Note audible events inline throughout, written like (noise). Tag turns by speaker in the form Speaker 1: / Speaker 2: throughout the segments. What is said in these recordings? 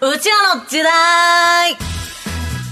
Speaker 1: うちらの時代。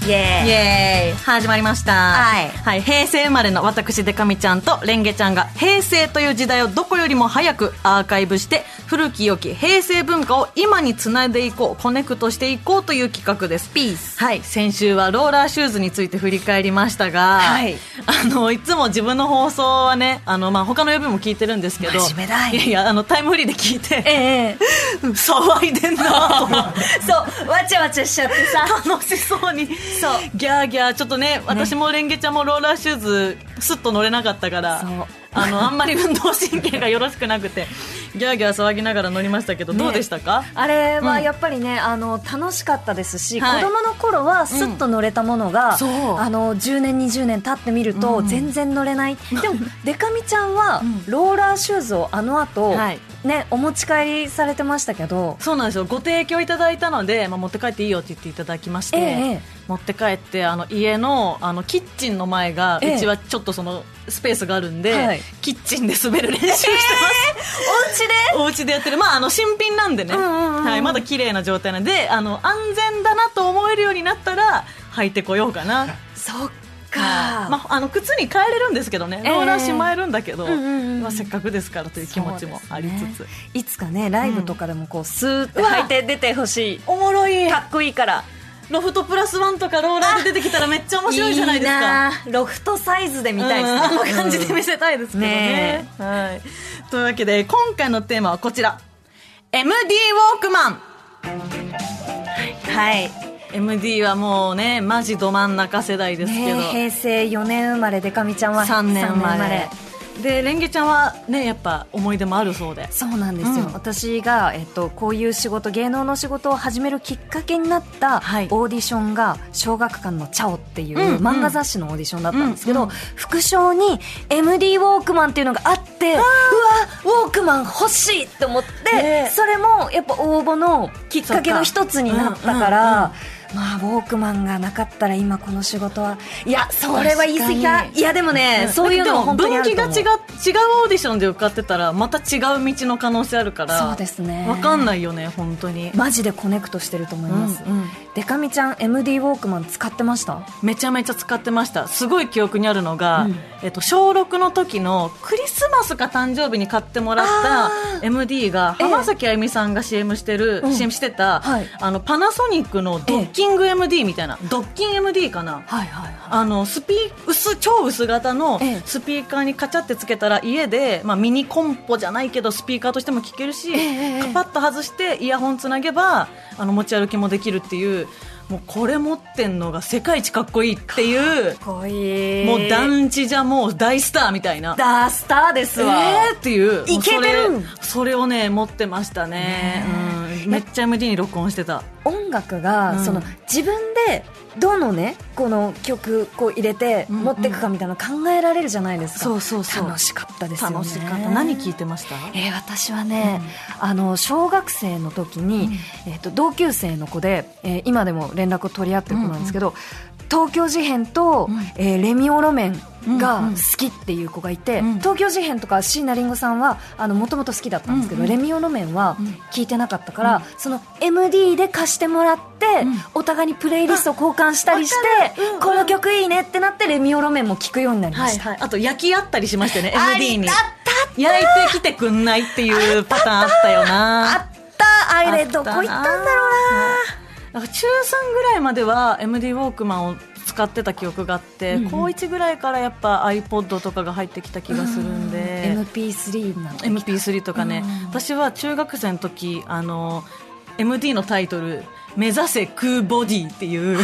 Speaker 2: イエーイ
Speaker 1: イエーイ始まりました。
Speaker 2: はい
Speaker 1: はい。平成生まれの私、デカミちゃんとレンゲちゃんが平成という時代をどこよりも早くアーカイブして、古き良き平成文化を今につないでいこう、コネクトしていこうという企画です。
Speaker 2: ピース
Speaker 1: はい。先週はローラーシューズについて振り返りましたが、
Speaker 2: はい
Speaker 1: あの、いつも自分の放送はね、あの、まあ、他の曜日も聞いてるんですけど、
Speaker 2: 真面目だい
Speaker 1: いやいや、あの、タイムフリーで聞いて、
Speaker 2: ええ (laughs)
Speaker 1: 騒いでんなと思って。(laughs)
Speaker 2: そうわちゃわちゃしちゃってさ (laughs)
Speaker 1: 楽しそうに
Speaker 2: そう。
Speaker 1: ギャーギャーちょっとね私もレンゲちゃんもローラーシューズスッと乗れなかったからあのあんまり運動神経がよろしくなくて (laughs) ギャーギャー騒ぎながら乗りましたけど、どうでしたか？
Speaker 2: あれは
Speaker 1: うん。
Speaker 2: やっぱりね、あの楽しかったですし、
Speaker 1: はい。
Speaker 2: 子供の頃はスッと乗れたものが、
Speaker 1: そう。
Speaker 2: あの10年20年経ってみると
Speaker 1: うん。
Speaker 2: 全然乗れない、でも (laughs) デカミちゃんは
Speaker 1: ん。
Speaker 2: ローラーシューズをあの後、
Speaker 1: はい
Speaker 2: ねお持ち帰りされてましたけど。
Speaker 1: そうなんですよ。ご提供いただいたので、まあ、持って帰っていいよって言っていただきまして、
Speaker 2: ええ
Speaker 1: 持って帰ってあの家のあのキッチンの前が、
Speaker 2: ええ。
Speaker 1: うちはちょっとそのスペースがあるんで、
Speaker 2: はい。
Speaker 1: キッチンで滑る練習してます、
Speaker 2: お家で？(laughs)
Speaker 1: お家でやってる、まあ、あの新品なんでね、
Speaker 2: うんうんうん
Speaker 1: はい、まだ綺麗な状態なんであの安全だなと思えるようになったら履いてこようかな。
Speaker 2: そっか、
Speaker 1: まあ、あの靴に変えれるんですけどね、
Speaker 2: ええ。
Speaker 1: ローラーしまえるんだけど、
Speaker 2: うんうんうん
Speaker 1: まあ、せっかくですからという気持ちもありつつ、
Speaker 2: ねいつかねライブとかでもこうスーッて履いて出てほしい。
Speaker 1: おもろい。
Speaker 2: かっこいいから。
Speaker 1: ロフトプラスワンとかローラーで出てきたらめっちゃ面白いじゃないですか。
Speaker 2: なロフトサイズで見たいです。
Speaker 1: あの感じで見せたいですけどね。はい。というわけで、今回のテーマはこちら。MD ウォークマン。
Speaker 2: はい、
Speaker 1: MD はもうね、マジど真ん中世代ですけど。
Speaker 2: ね、平成4年生まれでかみちゃんは
Speaker 1: 3年生ま
Speaker 2: 3
Speaker 1: れ。で、レンゲちゃんはね、やっぱ思い出もあるそうで。
Speaker 2: そうなんですよ、
Speaker 1: うん
Speaker 2: 私が、えっと、こういう仕事芸能の仕事を始めるきっかけになったオ
Speaker 1: はい
Speaker 2: ーディションが「小学館のチャオ」っていう
Speaker 1: うんうん
Speaker 2: 漫画雑誌のオーディションだったんですけど、
Speaker 1: うんうん
Speaker 2: 副賞に MD ウォークマンっていうのがあってうわウォークマン欲しいって思って、
Speaker 1: ね
Speaker 2: それもやっぱ応募のきっかけの一つになったから。まあ、ウォークマンがなかったら今この仕事は。いやそれは言い過ぎか
Speaker 1: 確かに。
Speaker 2: いやでもね、そういうのも
Speaker 1: 分岐が違う違うオーディションで受かってたらまた違う道の可能性あるから
Speaker 2: そうですね
Speaker 1: 分かんないよね本当に、
Speaker 2: マジでコネクトしてると思います、
Speaker 1: うんうん
Speaker 2: デカミちゃん MD ウォークマン使ってました？
Speaker 1: めちゃめちゃ使ってました。すごい記憶にあるのが、
Speaker 2: うん。
Speaker 1: えっと、小6の時のクリスマスか誕生日に買ってもらっ
Speaker 2: あ
Speaker 1: た MD が
Speaker 2: ええ。
Speaker 1: 浜崎あゆみさんが CM してる、
Speaker 2: うん。
Speaker 1: CM してた、
Speaker 2: はい。
Speaker 1: あのパナソニックのドッキング MD みたいな、ドッキン MD かな。
Speaker 2: はいはい
Speaker 1: あのスピ薄超薄型の
Speaker 2: ええ。
Speaker 1: スピーカーにカチャってつけたら家で、まあ、ミニコンポじゃないけどスピーカーとしても聴けるし、
Speaker 2: ええ。
Speaker 1: カパッと外してイヤホンつなげばあの持ち歩きもできるっていうもうこれ持ってんのが世界一かっこいいっていう
Speaker 2: かっこいい。
Speaker 1: もう団地じゃもう大スターみたいな。
Speaker 2: ダースターですわ、
Speaker 1: えーっていう。
Speaker 2: イケてる。
Speaker 1: もうそれをね持ってましたね。うん、めっちゃ MD に録音してた。
Speaker 2: 音楽が、
Speaker 1: うん。
Speaker 2: その自分でどのねこの曲こう入れて
Speaker 1: うんうん。
Speaker 2: 持っていくかみたいなの考えられるじゃないですか、
Speaker 1: そうそうそう。
Speaker 2: 楽しかったですよね。
Speaker 1: 楽しかった。何聞いてました？
Speaker 2: えー私はね、あの小学生の時に、えー、と同級生の子で、えー今でも連絡を取り合ってる子なんですけど、東京事変と、
Speaker 1: うん。
Speaker 2: えーレミオロメンが
Speaker 1: うんうん。
Speaker 2: 好きっていう子がいて、
Speaker 1: うん。
Speaker 2: 東京事変とか椎名林檎さんはもともと好きだったんですけど、
Speaker 1: うんうん。
Speaker 2: レミオロメンは
Speaker 1: うん。
Speaker 2: 聞いてなかったから、その MD で貸してもらって、
Speaker 1: うん。
Speaker 2: お互いにプレイリストを交換したりして、
Speaker 1: うんうん。
Speaker 2: この曲いいねってなってレミオロメンも聞くようになりました。
Speaker 1: はいはい、あと焼き合ったりしましたよね
Speaker 2: あ
Speaker 1: MD に。
Speaker 2: あった。
Speaker 1: 焼いてきてくんないっていうパターンあったよな。
Speaker 2: あったあれどこ行ったんだろうな
Speaker 1: 中3ぐらいまでは MD ウォークマンを使ってた記憶があって、
Speaker 2: うんうん。
Speaker 1: 高1ぐらいからやっぱ iPod とかが入ってきた気がするんで、
Speaker 2: MP3 なの
Speaker 1: ？MP3 とかね、
Speaker 2: うん
Speaker 1: 私は中学生の時あの MD のタイトル「目指せ空ボディ」っていう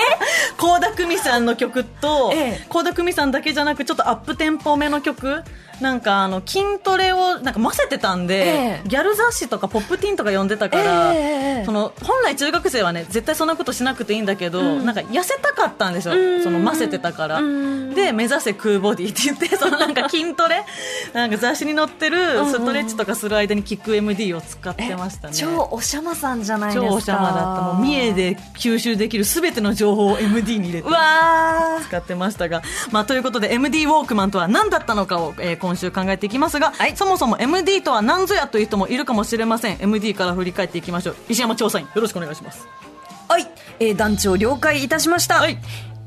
Speaker 1: (laughs) 倖田來未さんの曲と
Speaker 2: ええ。
Speaker 1: 倖田來未さんだけじゃなくちょっとアップテンポ目の曲なんかあの筋トレをなんか混ぜてたんで、
Speaker 2: ええ。
Speaker 1: ギャル雑誌とかポップティーンとか読んでたから、
Speaker 2: ええええ
Speaker 1: その本来中学生はね絶対そんなことしなくていいんだけど、なんか痩せたかったんですよその混ぜてたから。で目指せ空ボディって言って (laughs) そのなんか筋トレなんか雑誌に載ってるストレッチとかする間に効く MD を使ってましたね。
Speaker 2: 超おしゃまさんじゃないですか。
Speaker 1: 超おしゃまだった。もう三重で吸収できる全ての情報を MD に入れて使ってましたが、まあ、ということで MD ウォークマンとは何だったのかを、えー今週考えていきますが、そもそも MD とは何ぞやという人もいるかもしれません。MD から振り返っていきましょう。石山調査員よろしくお願いします。
Speaker 2: ーはい、えー団長了解いたしました、
Speaker 1: はい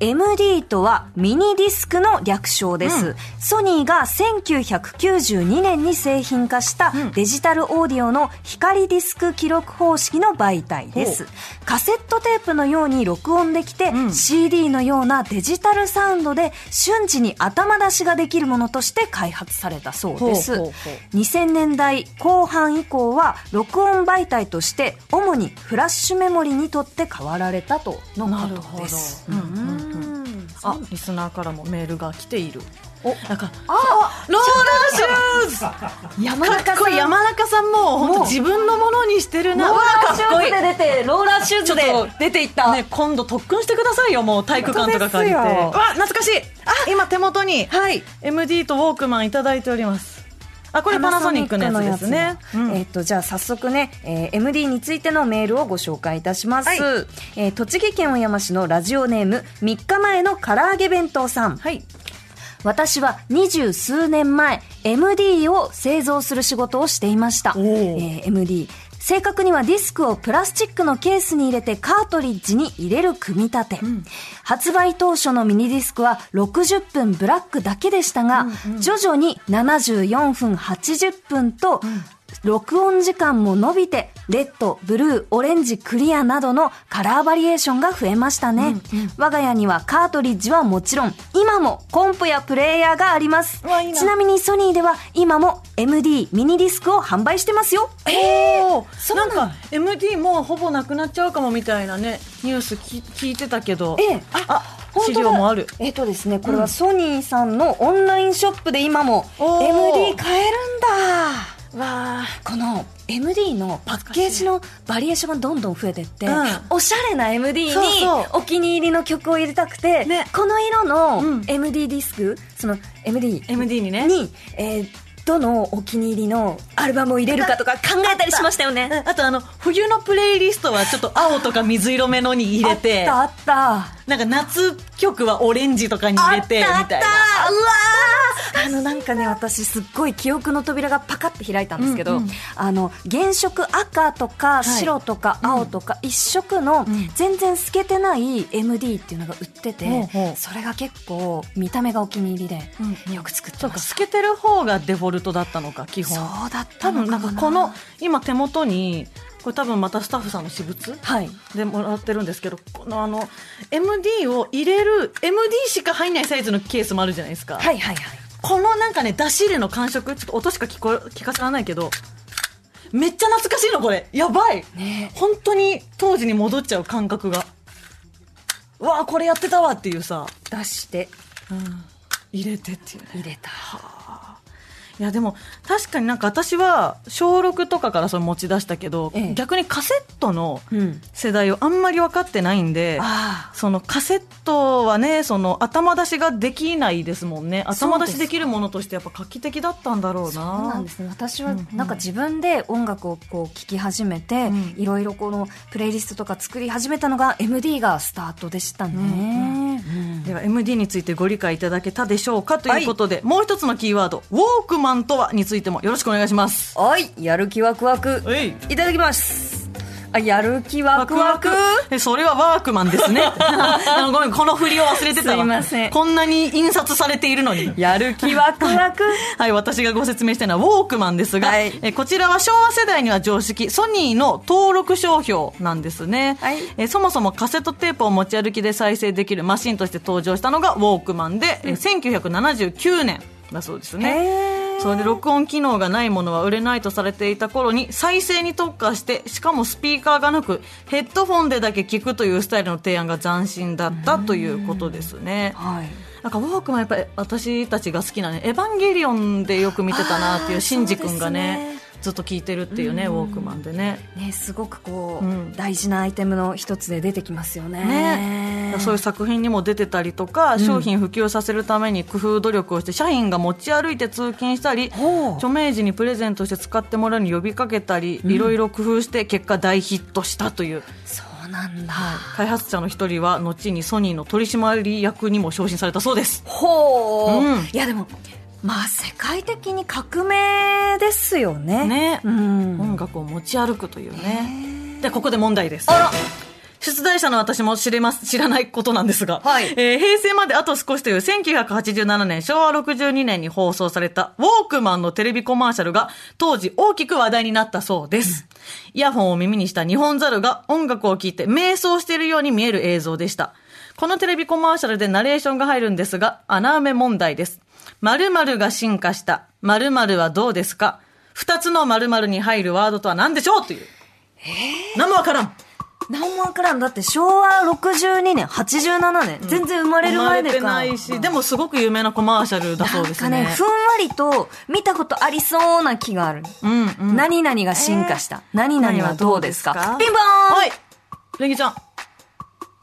Speaker 2: MD とはミニディスクの略称です、ソニーが1992年に製品化したデジタルオーディオの光ディスク記録方式の媒体です。カセットテープのように録音できて、CD のようなデジタルサウンドで瞬時に頭出しができるものとして開発されたそうです。
Speaker 1: ほうほうほ
Speaker 2: 2000年代後半以降は録音媒体として主にフラッシュメモリにとって変わられたとのことです。
Speaker 1: なるほど。うんうんあリスナーからもメールが来ている。お。なんか
Speaker 2: あ
Speaker 1: ローラーシューズ。(laughs)
Speaker 2: 山
Speaker 1: かっこいい山中さんも本当自分のものにしてるな。
Speaker 2: ローラーシューズで出てローラーシューズで出ていった、
Speaker 1: ね、今度特訓してくださいよもう体育館とか借りて。わ懐かしい。今手元に
Speaker 2: はい。
Speaker 1: MD とウォークマンいただいておりますあこれパナソニックのやつですね。
Speaker 2: パナソニックのやつの。えっとじゃあ早速ね、えー MD についてのメールをご紹介いたします、
Speaker 1: はい。
Speaker 2: えー栃木県小山市のラジオネーム3日前の唐揚げ弁当さん。
Speaker 1: はい。
Speaker 2: 私は二十数年前 MD を製造する仕事をしていました、え
Speaker 1: ー
Speaker 2: ー。MD 正確にはディスクをプラスチックのケースに入れてカートリッジに入れる組み立て、発売当初のミニディスクは60分ブラックだけでしたが、徐々に74分80分と、録音時間も伸びて、レッド、ブルー、オレンジ、クリアなどのカラーバリエーションが増えましたね。我が家にはカートリッジはもちろん、今もコンポやプレイヤーがあります。
Speaker 1: いい。な。
Speaker 2: ちなみにソニーでは今も MD ミニディスクを販売してますよ。
Speaker 1: おー
Speaker 2: そうなん
Speaker 1: か MD もうほぼなくなっちゃうかもみたいなねニュースき聞いてたけど。
Speaker 2: ええ。
Speaker 1: あ資
Speaker 2: 本当だ。
Speaker 1: 料もある。
Speaker 2: えっ、とですね、これはソニーさんのオンラインショップで今も MD 買えるんだ。
Speaker 1: わ
Speaker 2: この MD のパッケージのバリエーションがどんどん増えてって、
Speaker 1: うん。
Speaker 2: おしゃれな MD にお気に入りの曲を入れたくて、
Speaker 1: ね。
Speaker 2: この色の
Speaker 1: うん。
Speaker 2: MD ディスク、その MD
Speaker 1: MD にね。
Speaker 2: に、えーどのお気に入りのアルバムを入れるかとか考えたりしましたよね。
Speaker 1: あとあの冬のプレイリストはちょっと青とか水色めのに入れて。
Speaker 2: あったあった。
Speaker 1: なんか夏曲はオレンジとかに入れてみ
Speaker 2: た
Speaker 1: たいな。
Speaker 2: あのなんかね私すっごい記憶の扉がパカッて開いたんですけど、
Speaker 1: うんうん。
Speaker 2: あの原色赤とか白とか青とか一色の全然透けてない MD っていうのが売ってて、
Speaker 1: ほうほう。
Speaker 2: それが結構見た目がお気に入りで、
Speaker 1: うん
Speaker 2: よく作ってました。
Speaker 1: 透けてる方がデフォルトだったのか基本。
Speaker 2: そうだった
Speaker 1: 多分なん
Speaker 2: か
Speaker 1: この今手元にこれ多分またスタッフさんの私物？
Speaker 2: はい。
Speaker 1: でもらってるんですけどこのあの MD を入れる MD しか入んないサイズのケースもあるじゃないですか、
Speaker 2: はいはいはい。
Speaker 1: このなんかね出し入れの感触ちょっと音しか聞こえ聞かせられないけどめっちゃ懐かしいのこれ。やばい。
Speaker 2: ね。
Speaker 1: 本当に当時に戻っちゃう感覚が。うわあこれやってたわっていうさ、
Speaker 2: 出して。
Speaker 1: 入れてっていうね。
Speaker 2: 入れた
Speaker 1: いやでも確かになんか私は小6とかからそれ持ち出したけど、
Speaker 2: ええ。
Speaker 1: 逆にカセットの
Speaker 2: うん。
Speaker 1: 世代をあんまり分かってないんで、
Speaker 2: あ
Speaker 1: そのカセットはねその頭出しができないですもんね。頭出しできるものとしてやっぱ画期的だったんだろうな。
Speaker 2: そうなんですね。私は
Speaker 1: うんうん
Speaker 2: なんか自分で音楽をこう聴き始めて、
Speaker 1: うん。
Speaker 2: いろいろこのプレイリストとか作り始めたのが MD がスタートでしたね、うん
Speaker 1: では MD についてご理解いただけたでしょうかということで、もう一つのキーワードウォークマンとはについてもよろしくお願いします。
Speaker 2: はいやる気ワクワク。
Speaker 1: はい。
Speaker 2: いただきます。あやる気ワクワク？
Speaker 1: えそれはワークマンですね。(laughs) あごめんこの振りを忘れてたわ。
Speaker 2: すいません。
Speaker 1: こんなに印刷されているのに。
Speaker 2: やる気ワクワク？(laughs)
Speaker 1: はい、私がご説明したいのはウォークマンですが、
Speaker 2: はい。
Speaker 1: えこちらは昭和世代には常識、ソニーの登録商標なんですね、
Speaker 2: はい。
Speaker 1: えそもそもカセットテープを持ち歩きで再生できるマシンとして登場したのがウォークマンで、え1979年だそうですね。それで録音機能がないものは売れないとされていた頃に再生に特化してしかもスピーカーがなくヘッドフォンでだけ聞くというスタイルの提案が斬新だったということですね。
Speaker 2: はい。
Speaker 1: なんかウォークマンやっぱり私たちが好きなね、エヴァンゲリオンでよく見てたなっていう、シンジ君がねずっと聞いてるっていうね、ウォークマンでね。
Speaker 2: ね、すごくこう、
Speaker 1: うん。
Speaker 2: 大事なアイテムの一つで出てきますよね。
Speaker 1: ね、そういう作品にも出てたりとか、商品普及させるために工夫努力をして社員が持ち歩いて通勤したり著名人にプレゼントして使ってもらうに呼びかけたり、いろいろ工夫して結果大ヒットしたという、
Speaker 2: そうなんだ。
Speaker 1: 開発者の一人は後にソニーの取締役にも昇進されたそうです。
Speaker 2: ほう、
Speaker 1: うん。
Speaker 2: いやでも、まあ世界的に革命ですよね。
Speaker 1: ね、
Speaker 2: うん。
Speaker 1: 音楽を持ち歩くというねでここで問題です
Speaker 2: あら
Speaker 1: 出題者の私も知れます、知らないことなんですが、
Speaker 2: はい
Speaker 1: えー平成まであと少しという1987年、昭和62年に放送されたウォークマンのテレビコマーシャルが当時大きく話題になったそうです。イヤホンを耳にした日本猿が音楽を聴いて瞑想しているように見える映像でした。このテレビコマーシャルでナレーションが入るんですが、穴埋め問題です。〇〇が進化した。〇〇はどうですか？二つの〇〇に入るワードとは何でしょう？という。何もわからん。
Speaker 2: 何もわからん。だって昭和62年、87年、全然生まれる前でか。
Speaker 1: 生まれてないし、でもすごく有名なコマーシャルだそうですね。
Speaker 2: なんかね、ふんわりと見たことありそうな気がある。
Speaker 1: うんうん。
Speaker 2: 何々が進化した。何々はどうですか？ピンポーン
Speaker 1: はい。レギちゃん。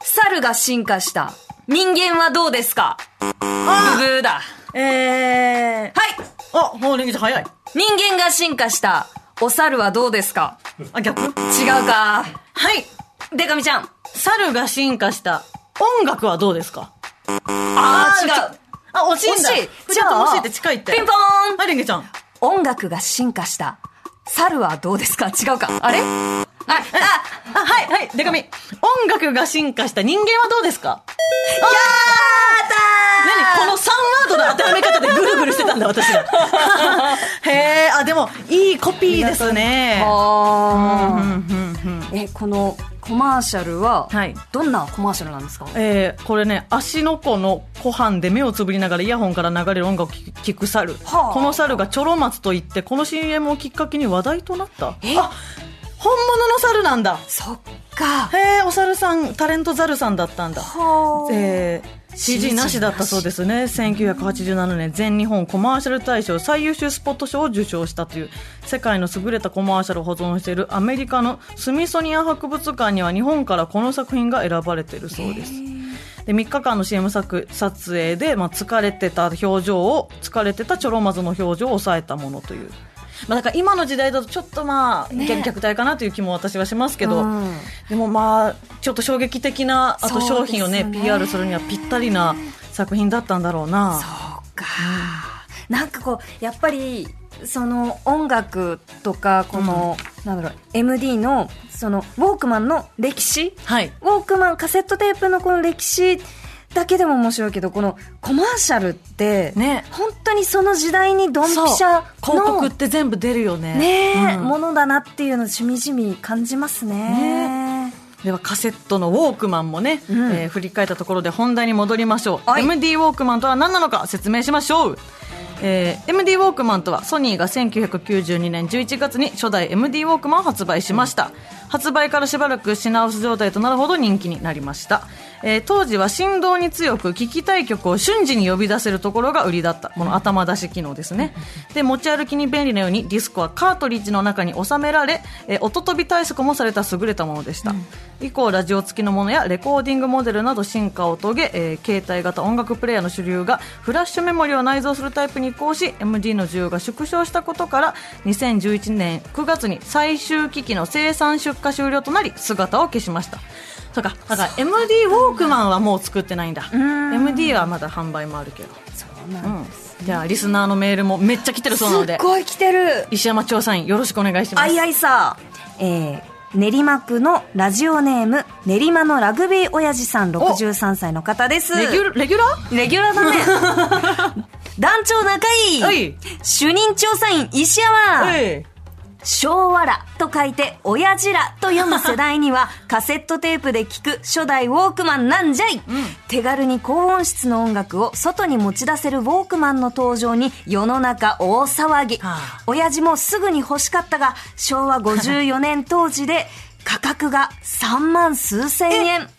Speaker 2: 猿が進化した。人間はどうですか？ブブーだ。
Speaker 1: えー。
Speaker 2: はい
Speaker 1: あ、もうレギちゃん早い。
Speaker 2: 人間が進化した。お猿はどうですか？
Speaker 1: あ、逆？
Speaker 2: 違うか。
Speaker 1: はい。
Speaker 2: デカミちゃん。
Speaker 1: 猿が進化した。音楽はどうですか？
Speaker 2: あー、違う。
Speaker 1: あ、惜しいんだ。
Speaker 2: 惜しい
Speaker 1: ちょっと惜しいって近いって。
Speaker 2: ピンポーン
Speaker 1: はい、レギちゃん。
Speaker 2: 音楽が進化した。猿はどうですか？違うか。あれ？あ、あ、
Speaker 1: あ、はい、はい、デカミ。音楽が進化した人間はどうですか？
Speaker 2: や
Speaker 1: 何この3ワードの当てはめ方でぐるぐるしてたんだ、私が。(laughs) へえ、あ、でも、いいコピーですね。
Speaker 2: あー。
Speaker 1: うんうんうん
Speaker 2: え、このコマーシャルは、
Speaker 1: はい。
Speaker 2: どんなコマーシャルなんですか？
Speaker 1: えーこれね足の子の湖畔で目をつぶりながらイヤホンから流れる音楽を聞聞く猿、
Speaker 2: はあ。
Speaker 1: この猿がチョロ松といってこの CM をきっかけに話題となった。
Speaker 2: え？
Speaker 1: あ本物の猿なんだ。
Speaker 2: そっか。
Speaker 1: へえお猿さんタレント猿さんだったんだ。
Speaker 2: はー
Speaker 1: えー CG なしだったそうですね。1987年全日本コマーシャル大賞最優秀スポット賞を受賞したという世界の優れたコマーシャルを保存しているアメリカのスミソニアン博物館には日本からこの作品が選ばれているそうです。で3日間の CM 作撮影で、まあ、疲れてた表情を疲れてたチョロマズの表情を抑えたものという、まあ、だから今の時代だとちょっとまあ、
Speaker 2: ね。
Speaker 1: 虐虐待かなという気も私はしますけど、
Speaker 2: うん。
Speaker 1: でもまあちょっと衝撃的なあと商品をね
Speaker 2: ね
Speaker 1: PR するにはぴったりな作品だったんだろうな。
Speaker 2: そうか。なんかこう、やっぱり、その音楽とか、この、なんだろう、MD の、その、ウォークマンの歴史？
Speaker 1: はい。
Speaker 2: ウォークマン、カセットテープのこの歴史だけでも面白いけど、このコマーシャルって、
Speaker 1: ね。
Speaker 2: 本当にその時代にドンピシャ
Speaker 1: 広告
Speaker 2: の
Speaker 1: って全部出るよね。
Speaker 2: ねえ、
Speaker 1: うん。
Speaker 2: ものだなっていうのをしみじみ感じますね。
Speaker 1: ではカセットのウォークマンもね、
Speaker 2: うん。
Speaker 1: えー振り返ったところで本題に戻りましょう、
Speaker 2: はい。
Speaker 1: MD ウォークマンとは何なのか説明しましょう、えー MD ウォークマンとはソニーが1992年11月に初代 MD ウォークマンを発売しました、発売からしばらく品薄状態となるほど人気になりました、えー当時は振動に強く聴きたい曲を瞬時に呼び出せるところが売りだった。この頭出し機能ですね。で持ち歩きに便利なようにディスクはカートリッジの中に収められ、えー音飛び対策もされた優れたものでした、以降ラジオ付きのものやレコーディングモデルなど進化を遂げ、えー携帯型音楽プレイヤーの主流がフラッシュメモリを内蔵するタイプに移行し MD の需要が縮小したことから2011年9月に最終機器の生産出荷終了となり姿を消しましたそうか。だから MD ウォークマンはもう作ってないんだ。MD はまだ販売もあるけど。
Speaker 2: そうなんです。
Speaker 1: じゃあリスナーのメールもめっちゃ来てるそうなので。す
Speaker 2: っごい来てる。
Speaker 1: 石山調査員よろしくお願いします。
Speaker 2: あいあいさ、えー、練馬区のラジオネーム、練馬のラグビー親父さん63歳の方です。
Speaker 1: レギュレギュラー？
Speaker 2: レギュラーだね。(laughs) 団長仲いい。
Speaker 1: はい。
Speaker 2: 主任調査員石山。
Speaker 1: え
Speaker 2: 昭和らと書いて、親父らと読む世代には、カセットテープで聴く初代ウォークマンなんじゃい、手軽に高音質の音楽を外に持ち出せるウォークマンの登場に世の中大騒ぎ。
Speaker 1: はあ
Speaker 2: 親父もすぐに欲しかったが、昭和54年当時で価格が3万数千円。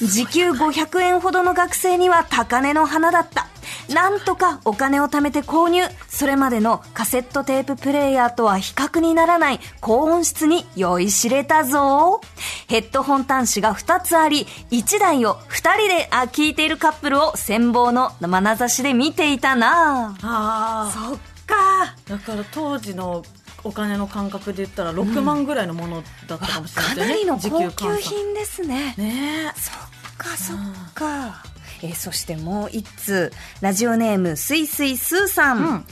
Speaker 2: 時給500円ほどの学生には高値の花だった。なんとかお金を貯めて購入。それまでのカセットテーププレイヤーとは比較にならない高音質に酔いしれたぞ。ヘッドホン端子が2つあり、1台を2人であ聞いているカップルを羨望の眼差しで見ていたな
Speaker 1: あ
Speaker 2: そっか。
Speaker 1: だから当時のお金の感覚で言ったら6万ぐらいのものだったかもしれないですよね、
Speaker 2: かなりの
Speaker 1: 時
Speaker 2: 高級品ですね。
Speaker 1: ね
Speaker 2: そっかそっか。えーそしてもう一通、ラジオネームすいすいすーさん。
Speaker 1: うん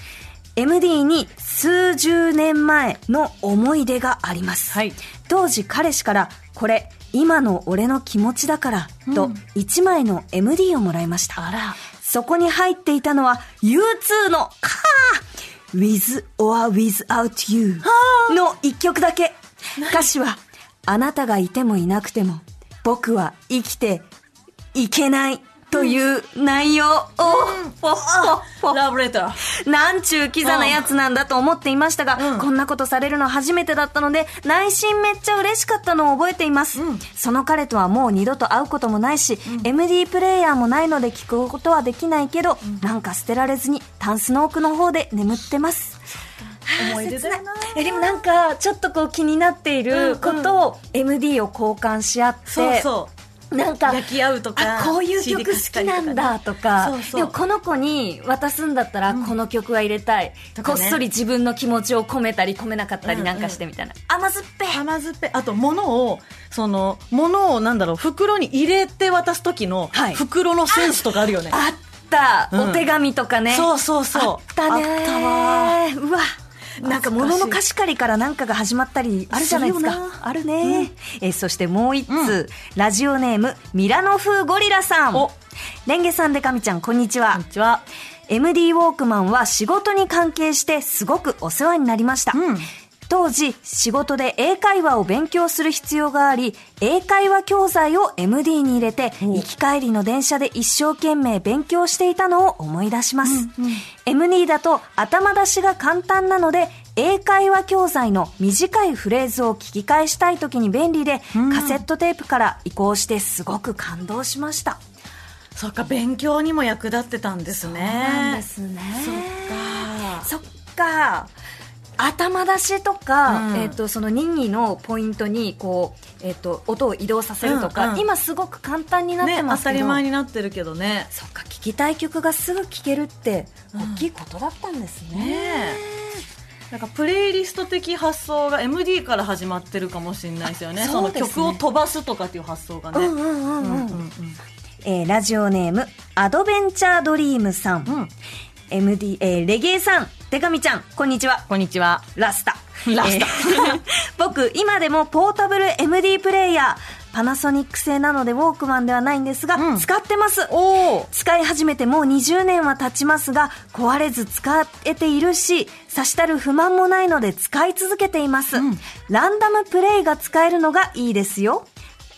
Speaker 2: MD に数十年前の思い出があります。
Speaker 1: はい
Speaker 2: 当時彼氏から、これ、今の俺の気持ちだから、と1枚の MD をもらいました。
Speaker 1: あら
Speaker 2: そこに入っていたのは U2 の、かー With or Without You の一曲だけ。歌詞は、あなたがいてもいなくても、僕は生きていけないという内容を、
Speaker 1: ラブレター。
Speaker 2: なんちゅうキザなやつなんだと思っていましたが、
Speaker 1: うん。
Speaker 2: こんなことされるの初めてだったので、内心めっちゃ嬉しかったのを覚えています。
Speaker 1: うん。
Speaker 2: その彼とはもう二度と会うこともないし、MD プレイヤーもないので聞くことはできないけど、なんか捨てられずにタンスの奥の方で眠ってます。
Speaker 1: 思い。出だよな
Speaker 2: えでもなんか、ちょっとこう気になっていることを MD を交換し合って、
Speaker 1: そうそう
Speaker 2: なんか、
Speaker 1: 焼き合うとか
Speaker 2: あこういう曲好きなんだとか。でもこの子に渡すんだったらこの曲は入れたい、
Speaker 1: とかね。
Speaker 2: こっそり自分の気持ちを込めたり込めなかったり
Speaker 1: うん
Speaker 2: なんかしてみたいな、甘酸っぱい。
Speaker 1: 甘酸っぱい。あと物をその物をなんだろう袋に入れて渡す時の
Speaker 2: はい。
Speaker 1: 袋のセンスとかあるよね、
Speaker 2: あった、
Speaker 1: うん。
Speaker 2: お手紙とかね。
Speaker 1: そうそうそう。
Speaker 2: あったねうわなんか物の貸し借りからなんかが始まったりあるじゃないですか。あるね、えーそしてもう一通、ラジオネームミラノ風ゴリラさん。
Speaker 1: お。
Speaker 2: レンゲさんでかみちゃんこんにちは。
Speaker 1: こんにちは。
Speaker 2: MD ウォークマンは仕事に関係してすごくお世話になりました。
Speaker 1: うん
Speaker 2: 当時、仕事で英会話を勉強する必要があり、英会話教材を MD に入れて、行き帰りの電車で一生懸命勉強していたのを思い出します。MD だと頭出しが簡単なので、英会話教材の短いフレーズを聞き返したい時に便利で、カセットテープから移行してすごく感動しました。
Speaker 1: そっか勉強にも役立ってたんですね
Speaker 2: そうなんですね。
Speaker 1: そっか
Speaker 2: そっか。頭出しとか、
Speaker 1: うん。
Speaker 2: えっ、と、その任意のポイントに、こう、えっ、と、音を移動させるとか、
Speaker 1: うんうん。
Speaker 2: 今すごく簡単になって
Speaker 1: ね当
Speaker 2: ますけど、
Speaker 1: たり前になってるけどね。
Speaker 2: そっか、聞きたい曲がすぐ聴けるって、大きいことだったんですね。
Speaker 1: ねなんかプレイリスト的発想が MD から始まってるかもしれないですよね。その
Speaker 2: あそうですね。
Speaker 1: 曲を飛ばすとかっていう発想がね、
Speaker 2: うんうんうんうん。
Speaker 1: うんうん
Speaker 2: えーラジオネーム、アドベンチャードリームさん。
Speaker 1: うん。
Speaker 2: MD、えーレゲエさん、デカミちゃん、こんにちは。
Speaker 1: こんにちは
Speaker 2: ラスタ。
Speaker 1: ラスタ
Speaker 2: えー (laughs) 僕、今でもポータブル MD プレイヤー、パナソニック製なのでウォークマンではないんですが、
Speaker 1: うん
Speaker 2: 使ってます。使い始めてもう20年は経ちますが、壊れず使えているし、差したる不満もないので使い続けています。ランダムプレイが使えるのがいいですよ。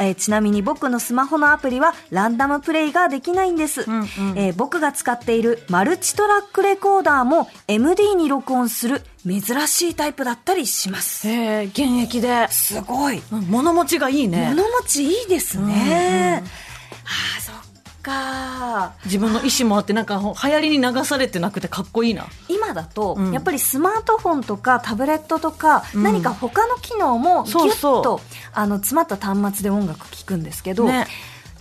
Speaker 2: えーちなみに僕のスマホのアプリはランダムプレイができないんです、
Speaker 1: んうん
Speaker 2: えー僕が使っているマルチトラックレコーダーも MD に録音する珍しいタイプだったりします。
Speaker 1: へえ現役です
Speaker 2: ごい。
Speaker 1: うん物持ちがいいね
Speaker 2: 物持ちいいですね。ああ、そっか。
Speaker 1: 自分の意思もあってなんかほ流行りに流されてなくてかっこいいな。
Speaker 2: 今だと、
Speaker 1: うん。
Speaker 2: やっぱりスマートフォンとかタブレットとか、
Speaker 1: うん。
Speaker 2: 何か他の機能もギュ
Speaker 1: そうそう。
Speaker 2: ッとあの詰まった端末で音楽聴くんですけど、
Speaker 1: ね。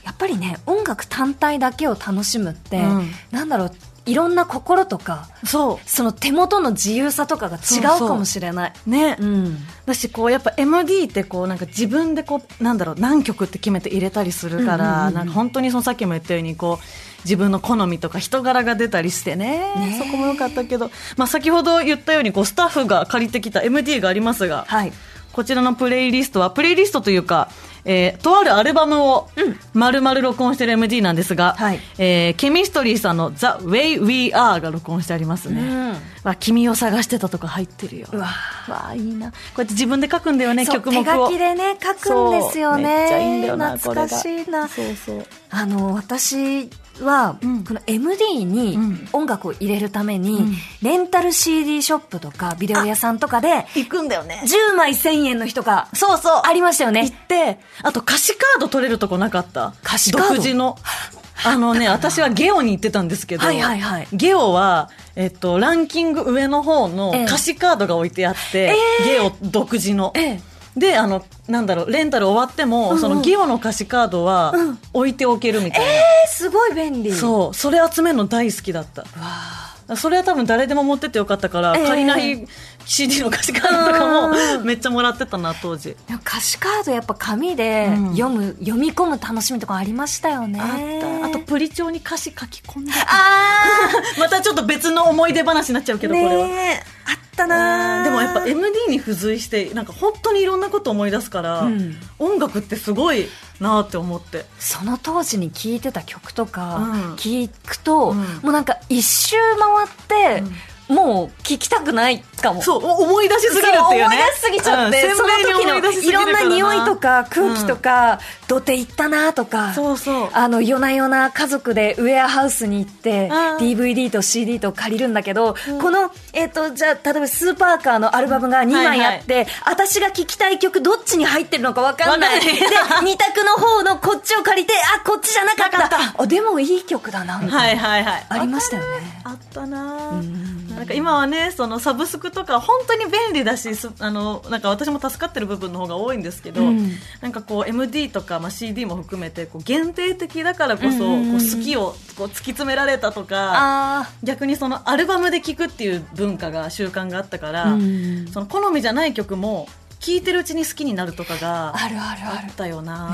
Speaker 2: やっぱりね音楽単体だけを楽しむって、
Speaker 1: うん。
Speaker 2: なんだろういろんな心とか
Speaker 1: そ
Speaker 2: その手元の自由さとかが違うかもしれない。
Speaker 1: うね、
Speaker 2: うん。
Speaker 1: だしこうやっぱ MD ってこうなんか自分でこうなんだろう何曲って決めて入れたりするから、
Speaker 2: うんうん
Speaker 1: なんか本当にそのさっきも言ったようにこう自分の好みとか人柄が出たりしてね
Speaker 2: ね。
Speaker 1: そこも良かったけど、まあ、先ほど言ったようにこうスタッフが借りてきた MD がありますが、
Speaker 2: はい。
Speaker 1: こちらのプレイリストはプレイリストというか、えーとあるアルバムを丸々録音してる MD なんですが、
Speaker 2: はい。
Speaker 1: えーケミストリーさんの「The Way We Are」が録音してありますね、
Speaker 2: うん。
Speaker 1: わ君を探してたとか入ってるよ。
Speaker 2: うわ。
Speaker 1: わあいいな。こうやって自分で書くんだよね曲目を。
Speaker 2: 手書きでね書くんですよね。
Speaker 1: めっちゃいいんだよな
Speaker 2: 懐かしいな。
Speaker 1: そうそう。
Speaker 2: あの私は、
Speaker 1: うん。
Speaker 2: この MD に
Speaker 1: うん。
Speaker 2: 音楽を入れるために、
Speaker 1: うん。
Speaker 2: レンタル CD ショップとかビデオ屋さんとかで
Speaker 1: 行くんだよね。
Speaker 2: 10枚1000円の人が
Speaker 1: そうそう。
Speaker 2: ありましたよ
Speaker 1: 行っ
Speaker 2: ね
Speaker 1: てあと歌詞カード取れるとこなかった。
Speaker 2: 歌詞カード？
Speaker 1: 独自の。あのね (laughs) 私はゲオに行ってたんですけど、
Speaker 2: はいはいはい。
Speaker 1: ゲオは、えっと、ランキング上の方の
Speaker 2: ええ。
Speaker 1: 歌詞カードが置いてあって、
Speaker 2: え。
Speaker 1: ゲオ独自の、
Speaker 2: ええ
Speaker 1: であのなんだろうレンタル終わっても、そのゲオの歌詞カードは
Speaker 2: うん。
Speaker 1: 置いておけるみたいな、
Speaker 2: えー、すごい便利。
Speaker 1: そう。それ集めるの大好きだった。それは多分誰でも持ってってよかったから、
Speaker 2: ええ
Speaker 1: 借りない CD の歌詞カードとかもめっちゃもらってたな当時。
Speaker 2: 歌詞カードやっぱ紙で
Speaker 1: うん。
Speaker 2: 読む、読み込む楽しみとかありましたよね。
Speaker 1: あった。あとプリ帳に歌詞書き込んで
Speaker 2: あ (laughs)
Speaker 1: またちょっと別の思い出話になっちゃうけ
Speaker 2: ー
Speaker 1: どこれは、
Speaker 2: あったなー。
Speaker 1: でもやっぱ MD に付随してなんか本当にいろんなこと思い出すから、
Speaker 2: うん。
Speaker 1: 音楽ってすごいなって思って。
Speaker 2: その当時に聴いてた曲とか
Speaker 1: うん。
Speaker 2: 聞くと、
Speaker 1: うん。
Speaker 2: もうなんか一周回って、もう聴きたくないかも。
Speaker 1: そうお思い出しすぎるっていうね。
Speaker 2: 思い出しすぎちゃって、
Speaker 1: うん
Speaker 2: その時の
Speaker 1: 思い
Speaker 2: ろんな匂いとか空気とか、土手行ったなとか
Speaker 1: そうそう。
Speaker 2: あの夜な夜な家族でウェアハウスに行って、
Speaker 1: うん。
Speaker 2: DVD と CD と借りるんだけど、この、えっとじゃあ例えばスーパーカーのアルバムが2枚あって、私が聴きたい曲どっちに入ってるのか分かんない。
Speaker 1: わかんない。
Speaker 2: で2択の方のこっちを借りてあこっちじゃなかった。あでもいい曲だなみた
Speaker 1: はいい
Speaker 2: な、
Speaker 1: はいはい
Speaker 2: ありましたよね。
Speaker 1: あったななんか今はねそのサブスクとか本当に便利だしすあのなんか私も助かってる部分の方が多いんですけど、
Speaker 2: うん。
Speaker 1: なんかこう MD とか、まあ、CD も含めてこう限定的だからこそ、こう好きをこう突き詰められたとか
Speaker 2: あ
Speaker 1: 逆にそのアルバムで聴くっていう文化が習慣があったから、
Speaker 2: うん
Speaker 1: その好みじゃない曲も聴いてるうちに好きになるとかが
Speaker 2: あるあるある。
Speaker 1: あったよな。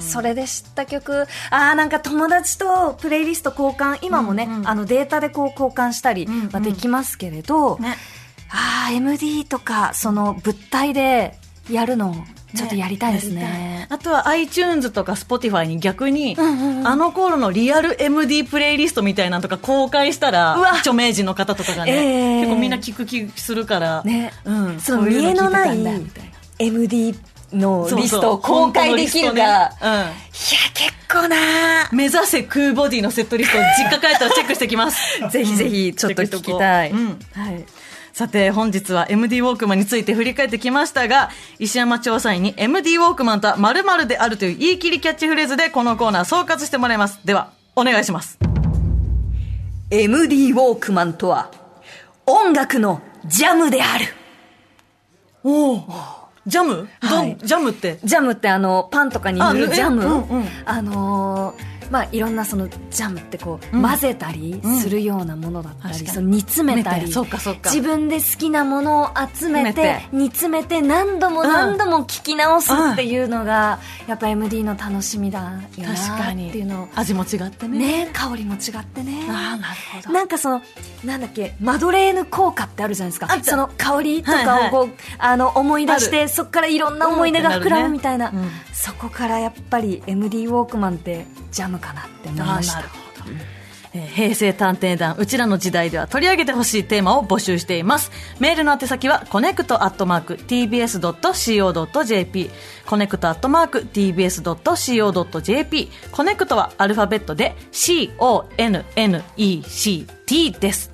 Speaker 2: それで知った曲。あーなんか友達とプレイリスト交換。今もね、
Speaker 1: うんうん。
Speaker 2: あのデータでこう交換したりはできますけれど、
Speaker 1: ね。
Speaker 2: あー MD とかその物体でやるのちょっとやりたいですね。
Speaker 1: あとは iTunes とか Spotify に逆に、
Speaker 2: んうんうん。
Speaker 1: あの頃のリアル MD プレイリストみたいなのとか公開したら著名人の方とかがね、
Speaker 2: ええ。
Speaker 1: 結構みんな聞く気するから、
Speaker 2: ね。
Speaker 1: うん、
Speaker 2: そ
Speaker 1: う
Speaker 2: 見えのない MD のリストを公開できるが、
Speaker 1: 本当のリストね。
Speaker 2: いや結構な。
Speaker 1: うん、目指せクーボディのセットリストを実家帰ったらチェックしてきます。(laughs)
Speaker 2: ぜひぜひちょっと聞きたい、
Speaker 1: う。ん。
Speaker 2: はい
Speaker 1: さて本日は MD ウォークマンについて振り返ってきましたが石山調査員に MD ウォークマンとは〇〇であるという言い切りキャッチフレーズでこのコーナー総括してもらいます。ではお願いします。
Speaker 2: MD ウォークマンとは音楽のジャムである。
Speaker 1: おおジャム、
Speaker 2: はい。
Speaker 1: どジャムって？
Speaker 2: ジャムってあのパンとかに塗
Speaker 1: あ
Speaker 2: る？ジャム？
Speaker 1: えうんうん。
Speaker 2: あのーまあいろんなそのジャムってこう、
Speaker 1: うん。
Speaker 2: 混ぜたりするようなものだったり、その煮詰めたり自分で好きなものを集めて煮詰めて何度も
Speaker 1: うん
Speaker 2: 何度も聞き直すっていうのが、やっぱ MD の楽しみだよ
Speaker 1: 確
Speaker 2: なっていうのを。
Speaker 1: 味も違ってね。
Speaker 2: ね香りも違ってね。
Speaker 1: ああなるほど。
Speaker 2: なんかそのなんだっけマドレーヌ効果ってあるじゃないですか。その香りと
Speaker 1: はいはい
Speaker 2: かをこう、あの思い出し
Speaker 1: あ
Speaker 2: てそこからいろんな思い出が膨らむみたいな、
Speaker 1: うん。
Speaker 2: そこからやっぱり MD ウォークマンってジャムかなって思いました
Speaker 1: 平成探偵団うちらの時代では取り上げてほしいテーマを募集しています。メールの宛先は connect アットマーク TBS.CO.JP connect アットマーク TBS.CO.JP connect はアルファベットで CONNECT です。